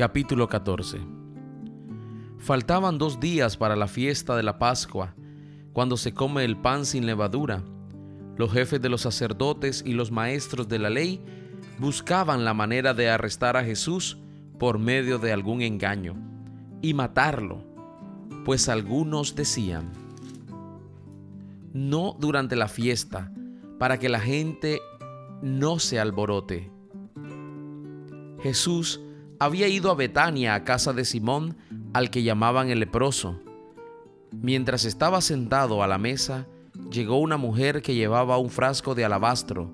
Capítulo 14 Faltaban dos días para la fiesta de la Pascua, cuando se come el pan sin levadura. Los jefes de los sacerdotes y los maestros de la ley buscaban la manera de arrestar a Jesús por medio de algún engaño y matarlo, pues algunos decían, no durante la fiesta, para que la gente no se alborote. Jesús había ido a Betania a casa de Simón, al que llamaban el leproso. Mientras estaba sentado a la mesa, llegó una mujer que llevaba un frasco de alabastro,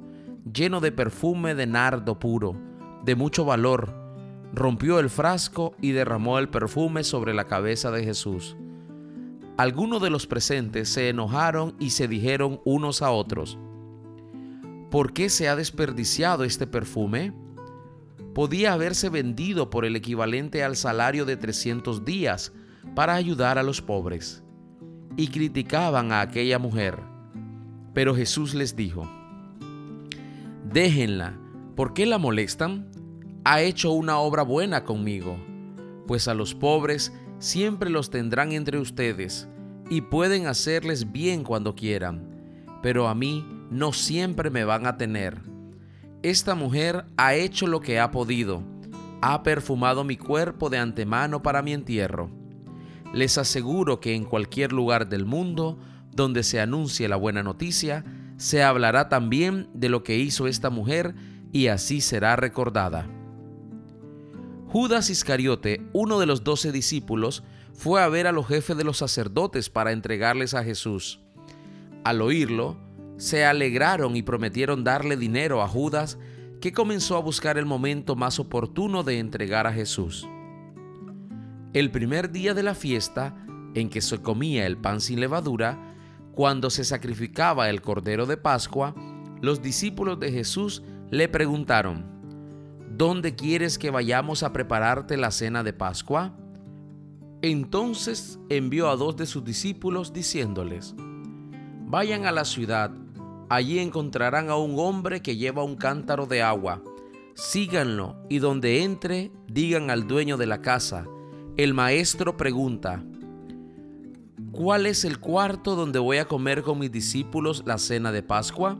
lleno de perfume de nardo puro, de mucho valor. Rompió el frasco y derramó el perfume sobre la cabeza de Jesús. Algunos de los presentes se enojaron y se dijeron unos a otros, ¿por qué se ha desperdiciado este perfume? Podía haberse vendido por el equivalente al salario de 300 días para ayudar a los pobres. Y criticaban a aquella mujer. Pero Jesús les dijo, déjenla, ¿por qué la molestan? Ha hecho una obra buena conmigo, pues a los pobres siempre los tendrán entre ustedes y pueden hacerles bien cuando quieran, pero a mí no siempre me van a tener esta mujer ha hecho lo que ha podido, ha perfumado mi cuerpo de antemano para mi entierro. Les aseguro que en cualquier lugar del mundo donde se anuncie la buena noticia, se hablará también de lo que hizo esta mujer y así será recordada. Judas Iscariote, uno de los doce discípulos, fue a ver a los jefes de los sacerdotes para entregarles a Jesús. Al oírlo, se alegraron y prometieron darle dinero a Judas, que comenzó a buscar el momento más oportuno de entregar a Jesús. El primer día de la fiesta, en que se comía el pan sin levadura, cuando se sacrificaba el cordero de Pascua, los discípulos de Jesús le preguntaron, ¿Dónde quieres que vayamos a prepararte la cena de Pascua? Entonces envió a dos de sus discípulos diciéndoles, Vayan a la ciudad Allí encontrarán a un hombre que lleva un cántaro de agua. Síganlo y donde entre, digan al dueño de la casa. El maestro pregunta, ¿cuál es el cuarto donde voy a comer con mis discípulos la cena de Pascua?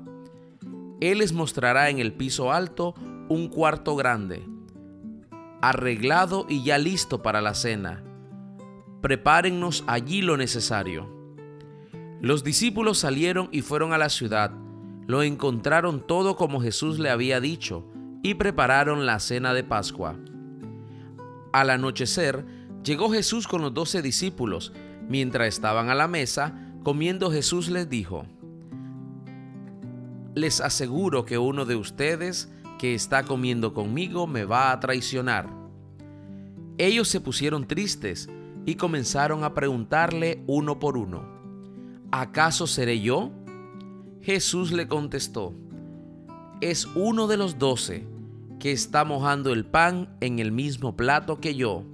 Él les mostrará en el piso alto un cuarto grande, arreglado y ya listo para la cena. Prepárennos allí lo necesario. Los discípulos salieron y fueron a la ciudad. Lo encontraron todo como Jesús le había dicho y prepararon la cena de Pascua. Al anochecer, llegó Jesús con los doce discípulos. Mientras estaban a la mesa, comiendo Jesús les dijo, Les aseguro que uno de ustedes que está comiendo conmigo me va a traicionar. Ellos se pusieron tristes y comenzaron a preguntarle uno por uno, ¿acaso seré yo? Jesús le contestó, es uno de los doce que está mojando el pan en el mismo plato que yo.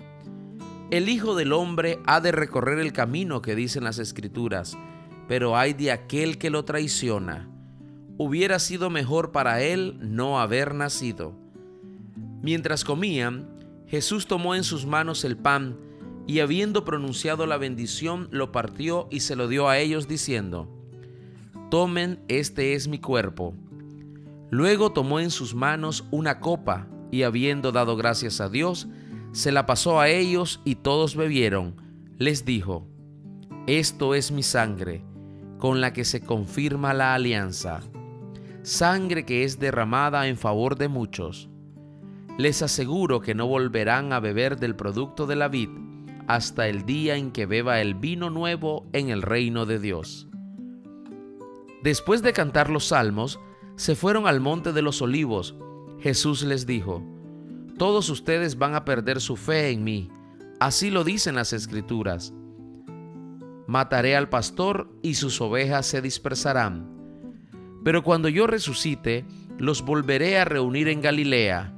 El Hijo del Hombre ha de recorrer el camino que dicen las Escrituras, pero hay de aquel que lo traiciona. Hubiera sido mejor para él no haber nacido. Mientras comían, Jesús tomó en sus manos el pan, y habiendo pronunciado la bendición, lo partió y se lo dio a ellos diciendo, Tomen, este es mi cuerpo. Luego tomó en sus manos una copa y habiendo dado gracias a Dios, se la pasó a ellos y todos bebieron. Les dijo, Esto es mi sangre, con la que se confirma la alianza, sangre que es derramada en favor de muchos. Les aseguro que no volverán a beber del producto de la vid hasta el día en que beba el vino nuevo en el reino de Dios. Después de cantar los salmos, se fueron al monte de los olivos. Jesús les dijo, Todos ustedes van a perder su fe en mí. Así lo dicen las escrituras. Mataré al pastor y sus ovejas se dispersarán. Pero cuando yo resucite, los volveré a reunir en Galilea.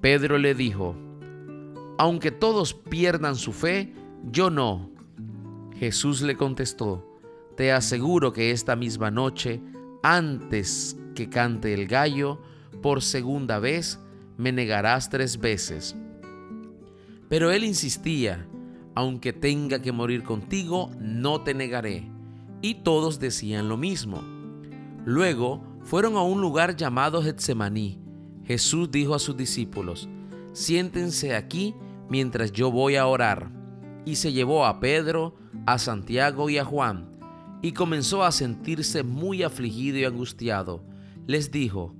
Pedro le dijo, aunque todos pierdan su fe, yo no. Jesús le contestó, te aseguro que esta misma noche, antes que cante el gallo, por segunda vez me negarás tres veces. Pero él insistía, aunque tenga que morir contigo, no te negaré. Y todos decían lo mismo. Luego fueron a un lugar llamado Getsemaní. Jesús dijo a sus discípulos, siéntense aquí mientras yo voy a orar. Y se llevó a Pedro, a Santiago y a Juan, y comenzó a sentirse muy afligido y angustiado. Les dijo,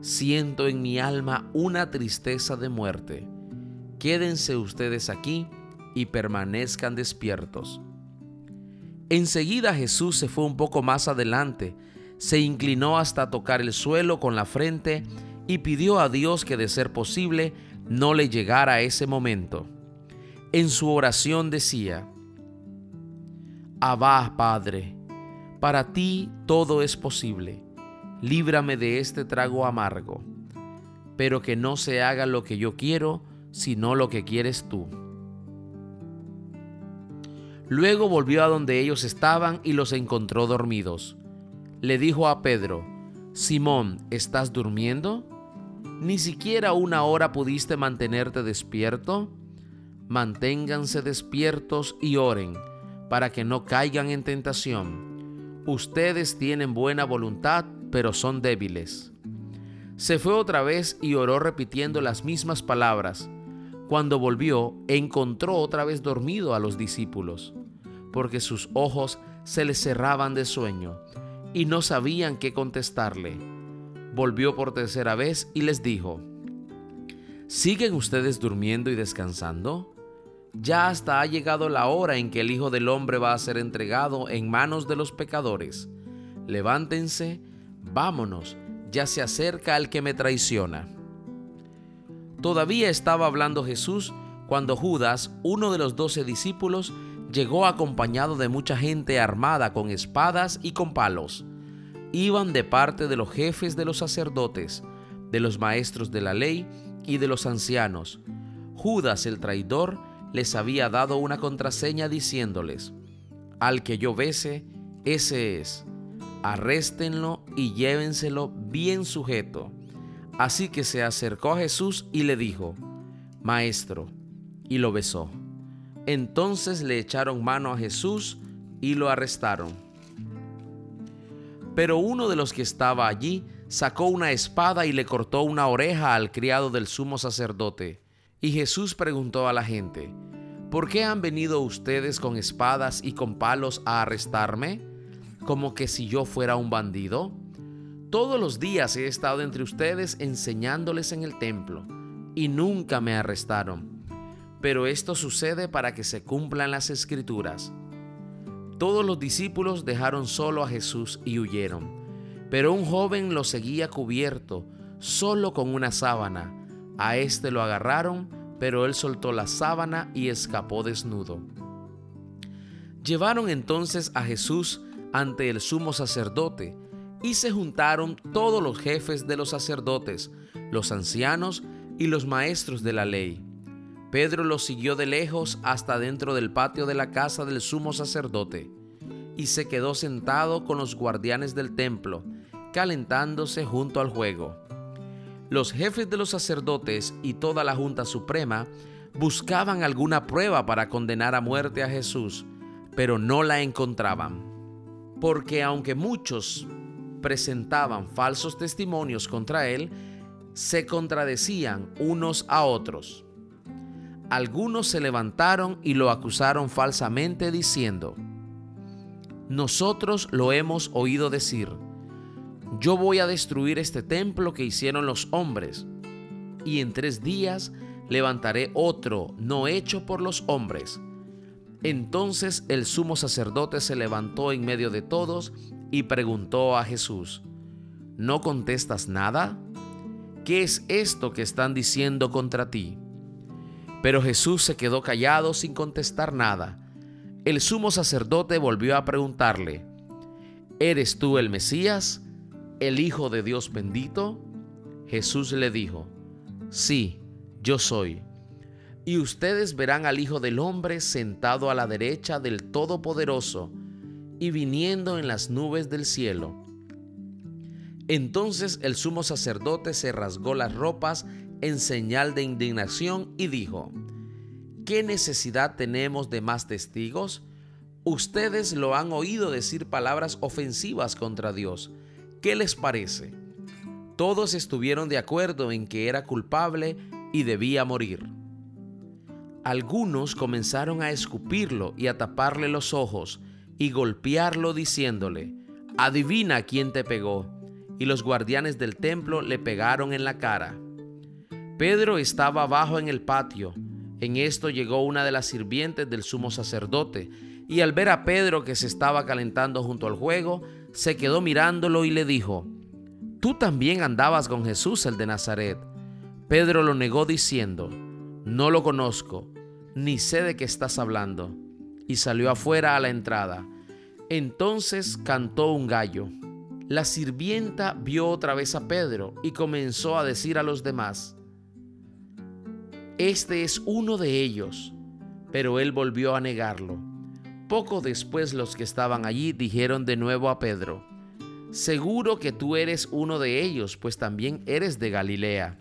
siento en mi alma una tristeza de muerte. Quédense ustedes aquí y permanezcan despiertos. Enseguida Jesús se fue un poco más adelante, se inclinó hasta tocar el suelo con la frente y pidió a Dios que de ser posible no le llegara ese momento. En su oración decía, Abba, Padre, para ti todo es posible, líbrame de este trago amargo, pero que no se haga lo que yo quiero, sino lo que quieres tú. Luego volvió a donde ellos estaban y los encontró dormidos. Le dijo a Pedro, Simón, ¿estás durmiendo? ¿Ni siquiera una hora pudiste mantenerte despierto? Manténganse despiertos y oren, para que no caigan en tentación. Ustedes tienen buena voluntad, pero son débiles. Se fue otra vez y oró repitiendo las mismas palabras. Cuando volvió, encontró otra vez dormido a los discípulos, porque sus ojos se les cerraban de sueño y no sabían qué contestarle. Volvió por tercera vez y les dijo, ¿siguen ustedes durmiendo y descansando? Ya hasta ha llegado la hora en que el Hijo del Hombre va a ser entregado en manos de los pecadores. Levántense, vámonos, ya se acerca el que me traiciona. Todavía estaba hablando Jesús cuando Judas, uno de los doce discípulos, llegó acompañado de mucha gente armada con espadas y con palos. Iban de parte de los jefes de los sacerdotes, de los maestros de la ley y de los ancianos. Judas el traidor les había dado una contraseña diciéndoles, Al que yo bese, ese es. Arréstenlo y llévenselo bien sujeto Así que se acercó a Jesús y le dijo, Maestro, y lo besó. Entonces le echaron mano a Jesús y lo arrestaron. Pero uno de los que estaba allí sacó una espada y le cortó una oreja al criado del sumo sacerdote. Y Jesús preguntó a la gente, ¿por qué han venido ustedes con espadas y con palos a arrestarme? Como que si yo fuera un bandido. Todos los días he estado entre ustedes enseñándoles en el templo y nunca me arrestaron. Pero esto sucede para que se cumplan las escrituras. Todos los discípulos dejaron solo a Jesús y huyeron, pero un joven lo seguía cubierto, solo con una sábana. A éste lo agarraron, pero él soltó la sábana y escapó desnudo. Llevaron entonces a Jesús ante el sumo sacerdote, y se juntaron todos los jefes de los sacerdotes, los ancianos y los maestros de la ley. Pedro los siguió de lejos hasta dentro del patio de la casa del sumo sacerdote, y se quedó sentado con los guardianes del templo, calentándose junto al juego. Los jefes de los sacerdotes y toda la Junta Suprema buscaban alguna prueba para condenar a muerte a Jesús, pero no la encontraban. Porque aunque muchos presentaban falsos testimonios contra él, se contradecían unos a otros. Algunos se levantaron y lo acusaron falsamente diciendo, nosotros lo hemos oído decir, yo voy a destruir este templo que hicieron los hombres, y en tres días levantaré otro no hecho por los hombres. Entonces el sumo sacerdote se levantó en medio de todos y preguntó a Jesús, ¿no contestas nada? ¿Qué es esto que están diciendo contra ti? Pero Jesús se quedó callado sin contestar nada. El sumo sacerdote volvió a preguntarle, ¿eres tú el Mesías, el Hijo de Dios bendito? Jesús le dijo, sí, yo soy. Y ustedes verán al Hijo del Hombre sentado a la derecha del Todopoderoso, y viniendo en las nubes del cielo. Entonces el sumo sacerdote se rasgó las ropas en señal de indignación y dijo, ¿qué necesidad tenemos de más testigos? Ustedes lo han oído decir palabras ofensivas contra Dios. ¿Qué les parece? Todos estuvieron de acuerdo en que era culpable y debía morir. Algunos comenzaron a escupirlo y a taparle los ojos y golpearlo diciéndole, adivina quién te pegó. Y los guardianes del templo le pegaron en la cara. Pedro estaba abajo en el patio. En esto llegó una de las sirvientes del sumo sacerdote, y al ver a Pedro que se estaba calentando junto al juego, se quedó mirándolo y le dijo, Tú también andabas con Jesús el de Nazaret. Pedro lo negó diciendo, No lo conozco, ni sé de qué estás hablando. Y salió afuera a la entrada. Entonces cantó un gallo. La sirvienta vio otra vez a Pedro y comenzó a decir a los demás, Este es uno de ellos. Pero él volvió a negarlo. Poco después los que estaban allí dijeron de nuevo a Pedro, Seguro que tú eres uno de ellos, pues también eres de Galilea.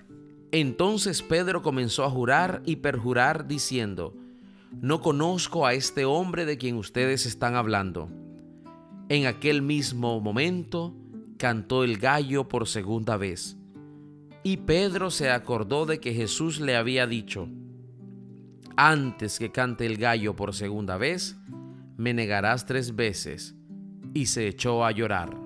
Entonces Pedro comenzó a jurar y perjurar diciendo, No conozco a este hombre de quien ustedes están hablando. En aquel mismo momento cantó el gallo por segunda vez. Y Pedro se acordó de que Jesús le había dicho, antes que cante el gallo por segunda vez, me negarás tres veces. Y se echó a llorar.